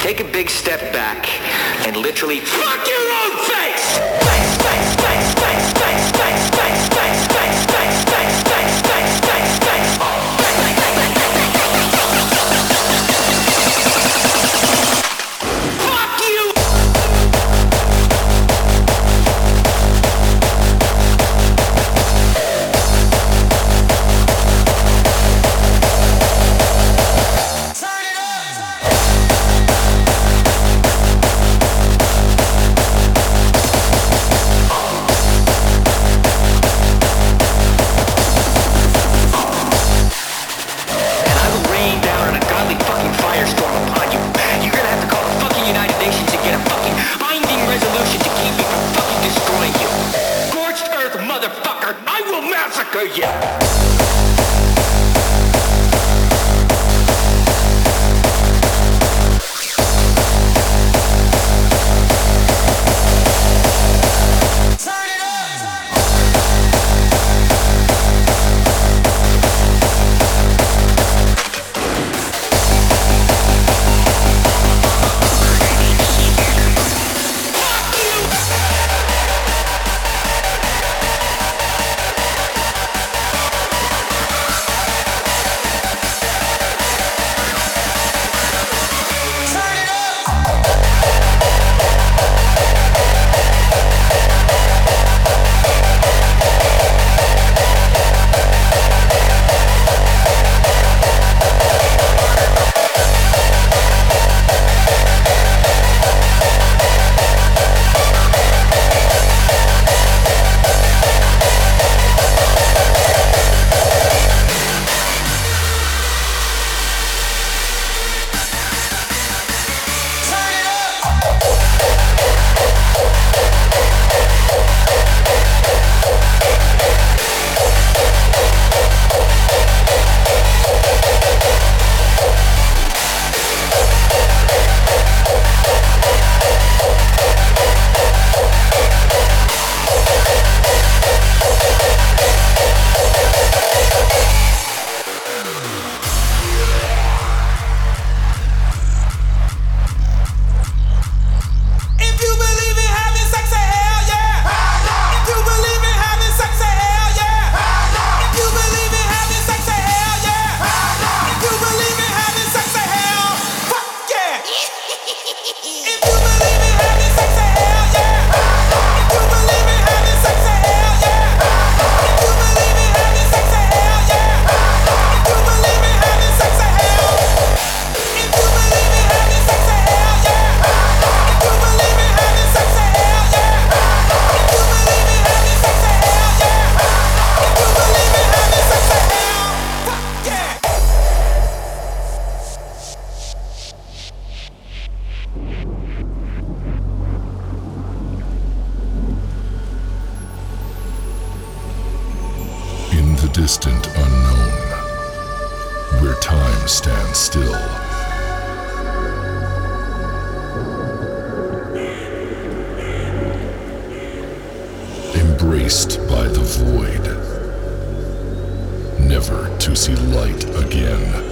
Take a big step back and literally fuck your own face! the distant unknown, where time stands still. Embraced by the void, never to see light again.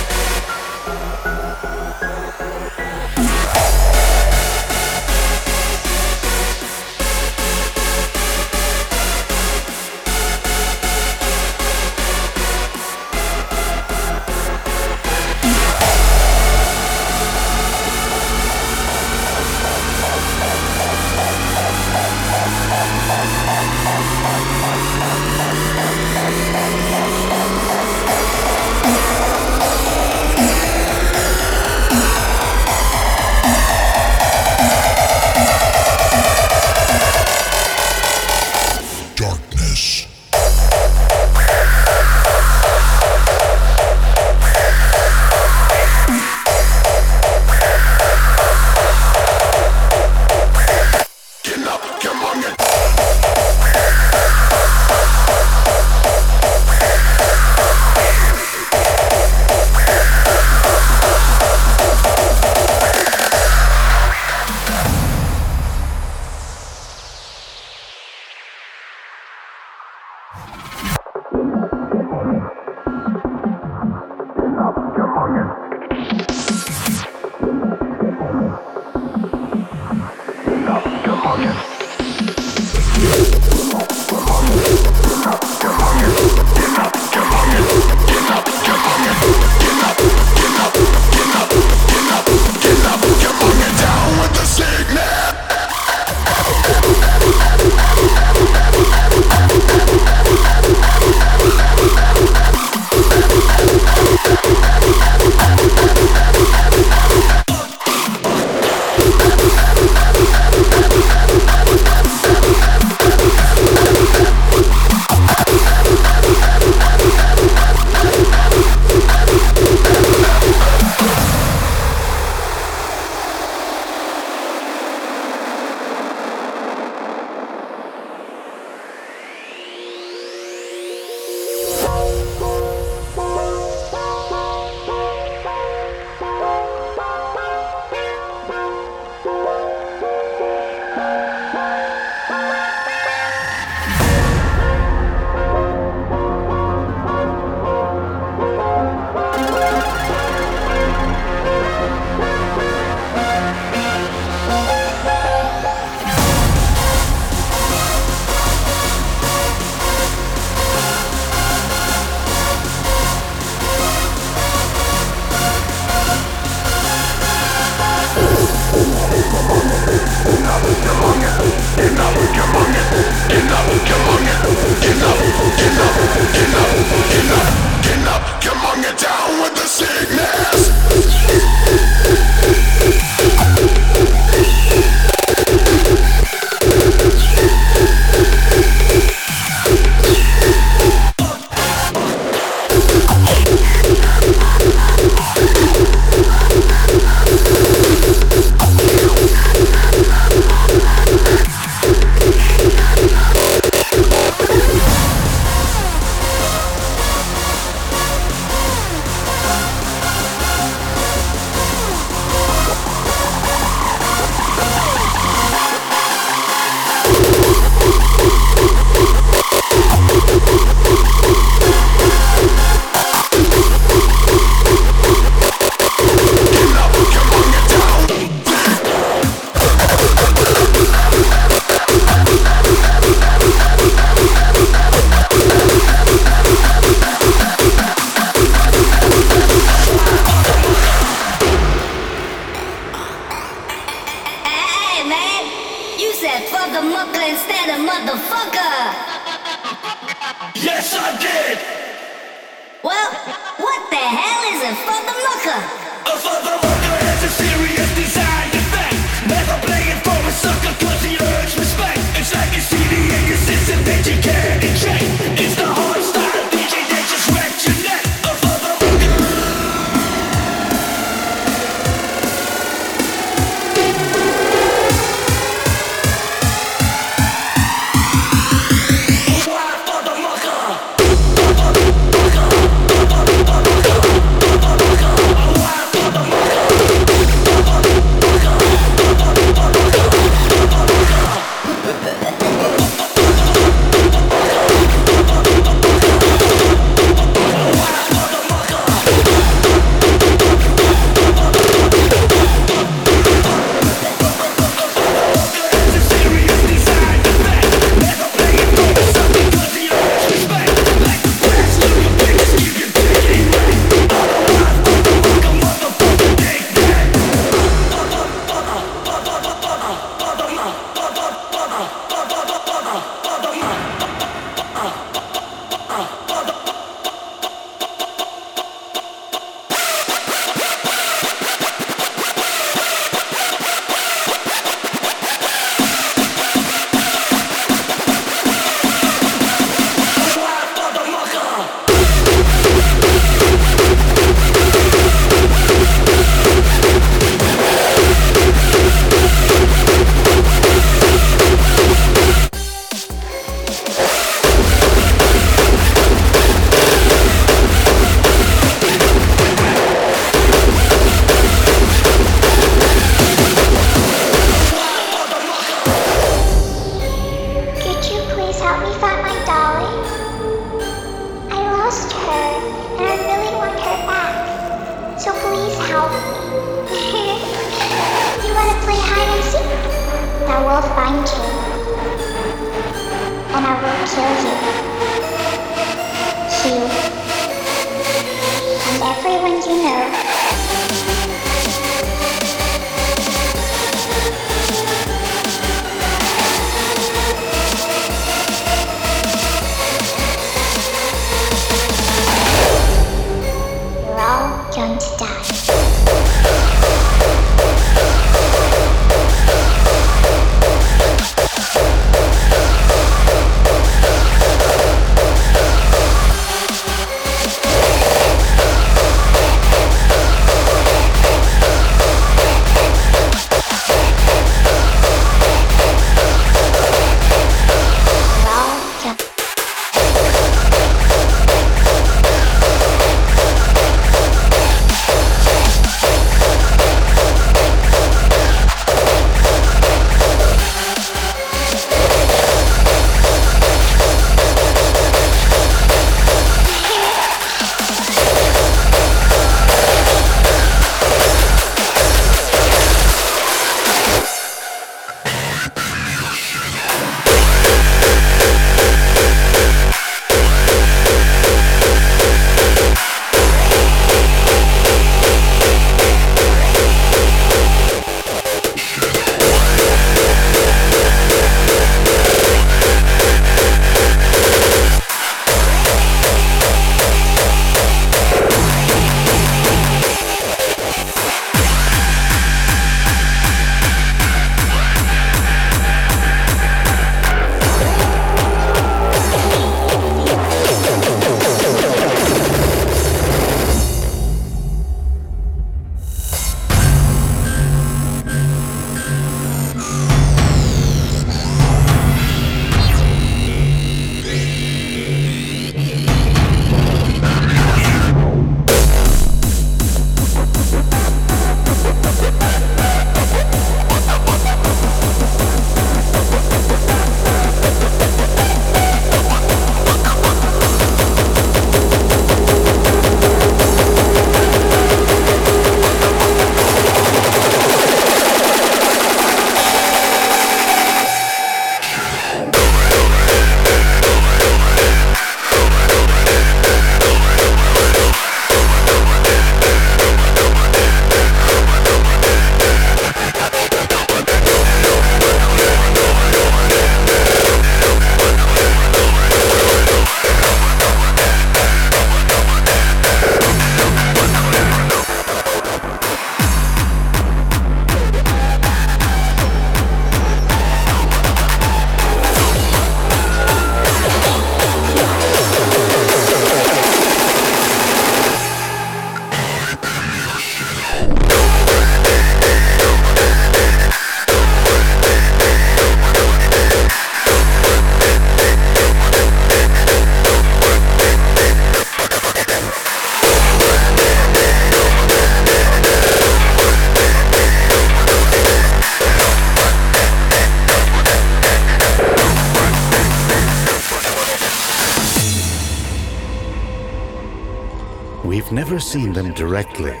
Never seen them directly,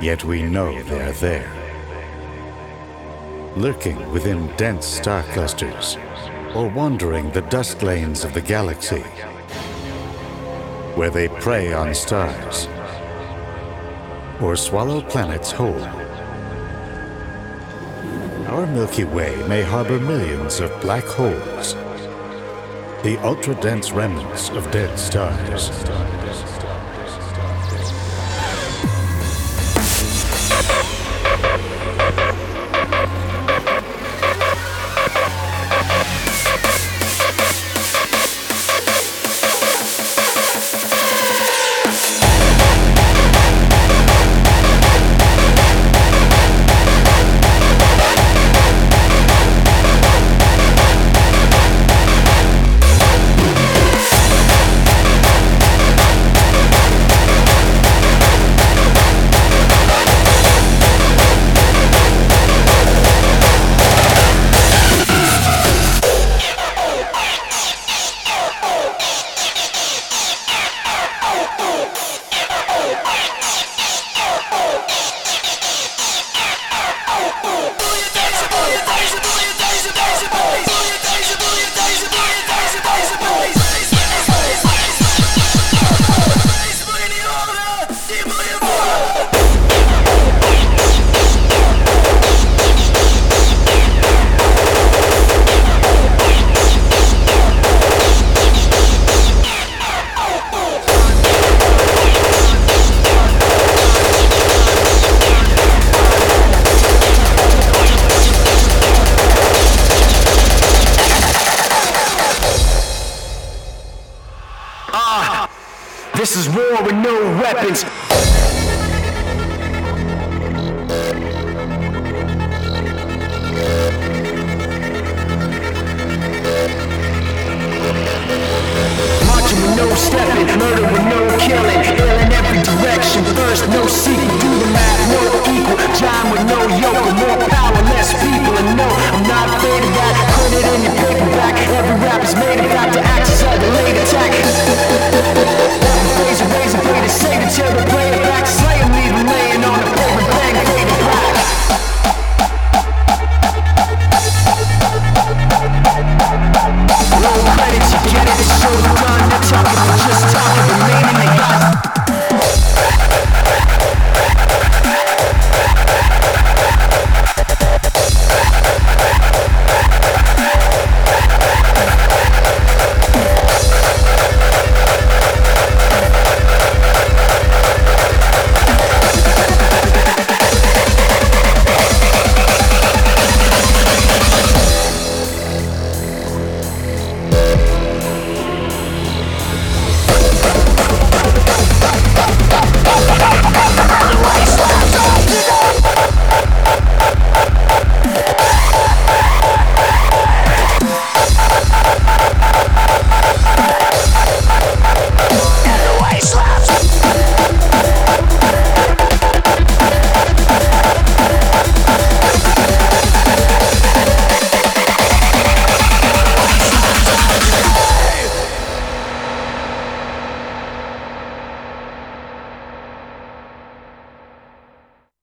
yet we know they're there. Lurking within dense star clusters, or wandering the dust lanes of the galaxy, where they prey on stars, or swallow planets whole. Our Milky Way may harbor millions of black holes, the ultra dense remnants of dead stars. This is war with no weapons. Marching with no stepping, murder with no killing, ill in every direction. First, no secret. do the math, no equal, time with no